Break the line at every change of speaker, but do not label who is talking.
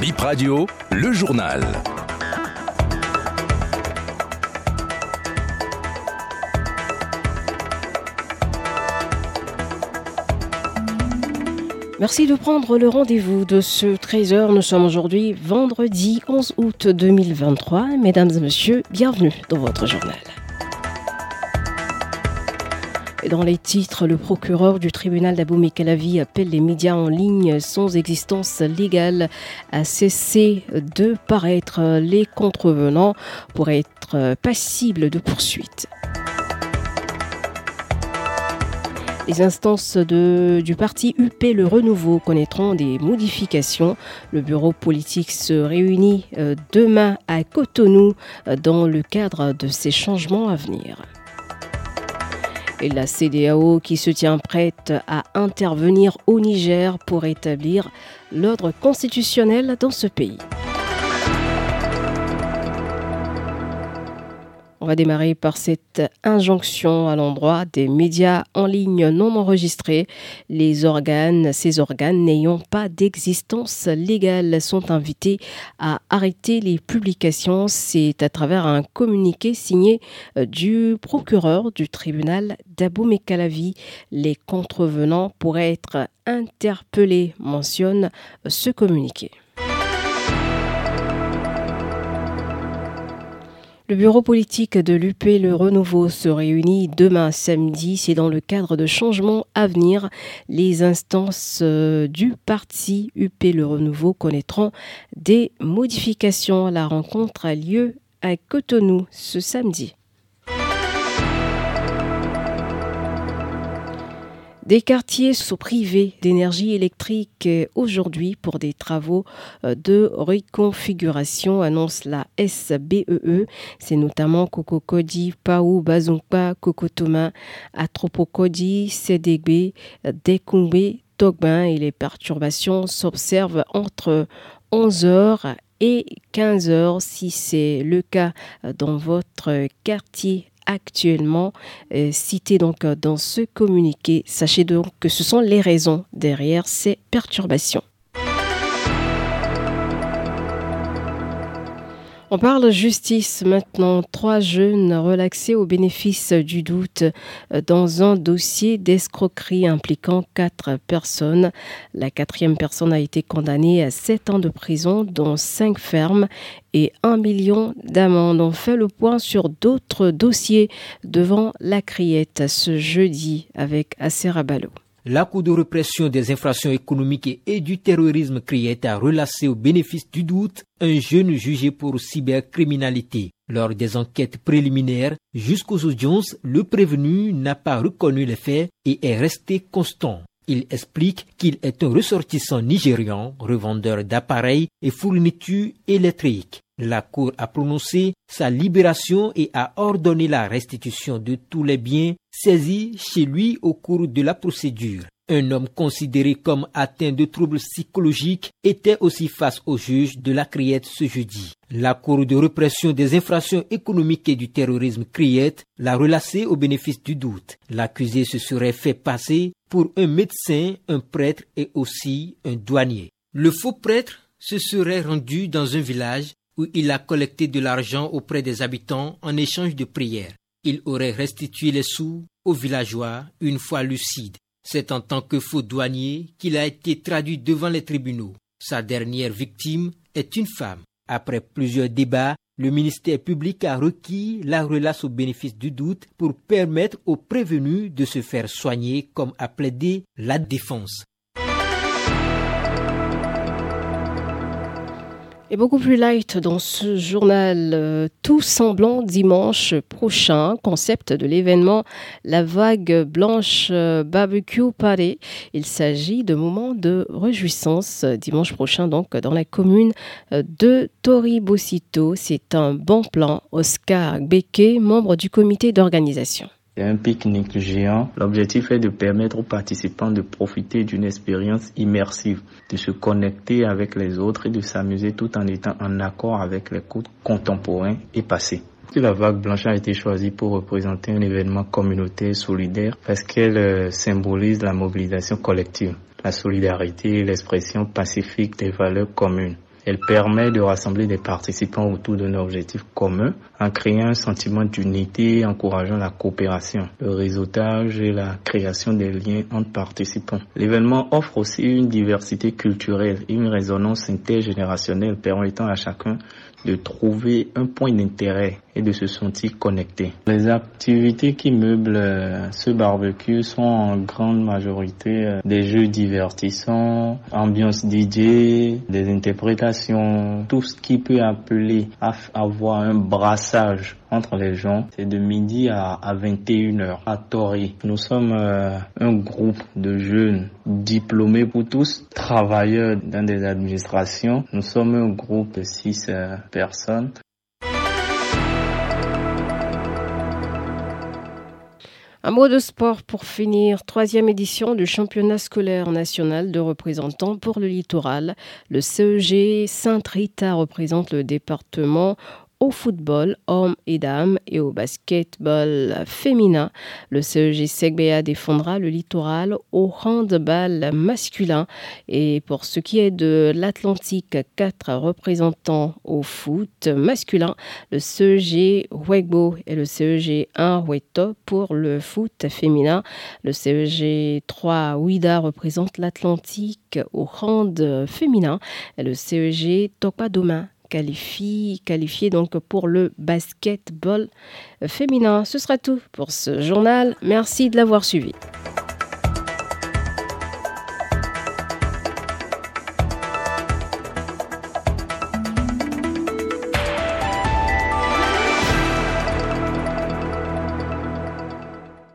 Bip Radio, le journal.
Merci de prendre le rendez-vous de ce 13h. Nous sommes aujourd'hui vendredi 11 août 2023. Mesdames et messieurs, bienvenue dans votre journal. Dans les titres, le procureur du tribunal d'Abou-Mekalavi appelle les médias en ligne sans existence légale à cesser de paraître. Les contrevenants pour être passibles de poursuites. Les instances du parti UP Le Renouveau connaîtront des modifications. Le bureau politique se réunit euh, demain à Cotonou euh, dans le cadre de ces changements à venir. Et la CDAO qui se tient prête à intervenir au Niger pour établir l'ordre constitutionnel dans ce pays. Va démarrer par cette injonction à l'endroit des médias en ligne non enregistrés. Les organes, ces organes n'ayant pas d'existence légale sont invités à arrêter les publications. C'est à travers un communiqué signé euh, du procureur du tribunal d'Abou Mekalavi. Les contrevenants pourraient être interpellés, mentionne ce communiqué. Le bureau politique de l'UP Le Renouveau se réunit demain samedi. C'est dans le cadre de changements à venir. Les instances euh, du parti UP Le Renouveau connaîtront des modifications. La rencontre a lieu à Cotonou ce samedi. Des quartiers sont privés d'énergie électrique aujourd'hui pour des travaux euh, de reconfiguration, annonce la SBEE. E. C'est notamment Kokokodi, Paou, Bazumpa, Kokotoma, Atropokodi, CDB, Dekumbe, Togbin et les perturbations s'observent entre 11h et 15h si c'est le cas dans votre quartier actuellement euh, cité donc euh, dans ce communiqué. Sachez donc que ce sont les raisons derrière ces perturbations. On parle justice maintenant. Trois jeunes relaxés au bénéfice du doute euh, dans un dossier d'escroquerie impliquant quatre personnes. La quatrième personne a été condamnée à sept ans de prison, dont cinq fermes et un million d'amendes. On fait le point sur d'autres dossiers devant la criette ce jeudi avec Aserabalo.
La Cour de répression des infractions économiques et du terrorisme criait à relâcher au bénéfice du doute un jeune jugé pour cybercriminalité. Lors des enquêtes préliminaires jusqu'aux audiences, le prévenu n'a pas reconnu les faits et est resté constant. Il explique qu'il est un ressortissant nigérian, revendeur d'appareils et fournitures électriques. La Cour a prononcé sa libération et a ordonné la restitution de tous les biens saisis chez lui au cours de la procédure. Un homme considéré comme atteint de troubles psychologiques était aussi face au juge de la Criette ce jeudi. La Cour de répression des infractions économiques et du terrorisme Criette l'a relâché au bénéfice du doute. L'accusé se serait fait passer pour un médecin, un prêtre et aussi un douanier. Le faux prêtre se serait rendu dans un village où il a collecté de l'argent auprès des habitants en échange de prières. Il aurait restitué les sous aux villageois une fois lucide. C'est en tant que faux douanier qu'il a été traduit devant les tribunaux. Sa dernière victime est une femme. Après plusieurs débats, le ministère public a requis la relâche au bénéfice du doute pour permettre aux prévenus de se faire soigner comme a plaidé la défense.
Et beaucoup plus light dans ce journal euh, Tout semblant dimanche prochain, concept de l'événement La vague blanche euh, barbecue Party. Il s'agit de moments de réjouissance euh, dimanche prochain donc dans la commune de Toribocito. C'est un bon plan. Oscar Beke, membre du comité d'organisation.
C'est un pique-nique géant. L'objectif est de permettre aux participants de profiter d'une expérience immersive, de se connecter avec les autres et de s'amuser tout en étant en accord avec les codes contemporains et passés. La vague blanche a été choisie pour représenter un événement communautaire solidaire parce qu'elle euh, symbolise la mobilisation collective, la solidarité et l'expression pacifique des valeurs communes? Elle permet de rassembler des participants autour d'un objectif commun en créant un sentiment d'unité, encourageant la coopération, le réseautage et la création des liens entre participants. L'événement offre aussi une diversité culturelle et une résonance intergénérationnelle permettant à chacun de trouver un point d'intérêt et de se sentir connecté. Les activités qui meublent euh, ce barbecue sont en grande majorité euh, des jeux divertissants, ambiance DJ, des interprétations, tout ce qui peut appeler à avoir un brassage entre les gens. C'est de midi à, 21h à Tori. Nous sommes euh, un groupe de jeunes diplômés pour tous, travailleurs dans des administrations. Nous sommes un groupe de six personnes.
Un mot de sport pour finir. Troisième édition du championnat scolaire national de représentants pour le littoral. Le CEG Sainte-Rita représente le département au football hommes et dames et au basketball féminin. Le CEG Segbea défendra le littoral au handball masculin. Et pour ce qui est de l'Atlantique, quatre représentants au foot masculin, le CEG Wegbo et le CEG 1 Weto pour le foot féminin. Le CEG 3 Ouida représente l'Atlantique au hand féminin et le CEG Topadoma qualifié, qualifié donc pour le basketball féminin. Ce sera tout pour ce journal. Merci de l'avoir suivi.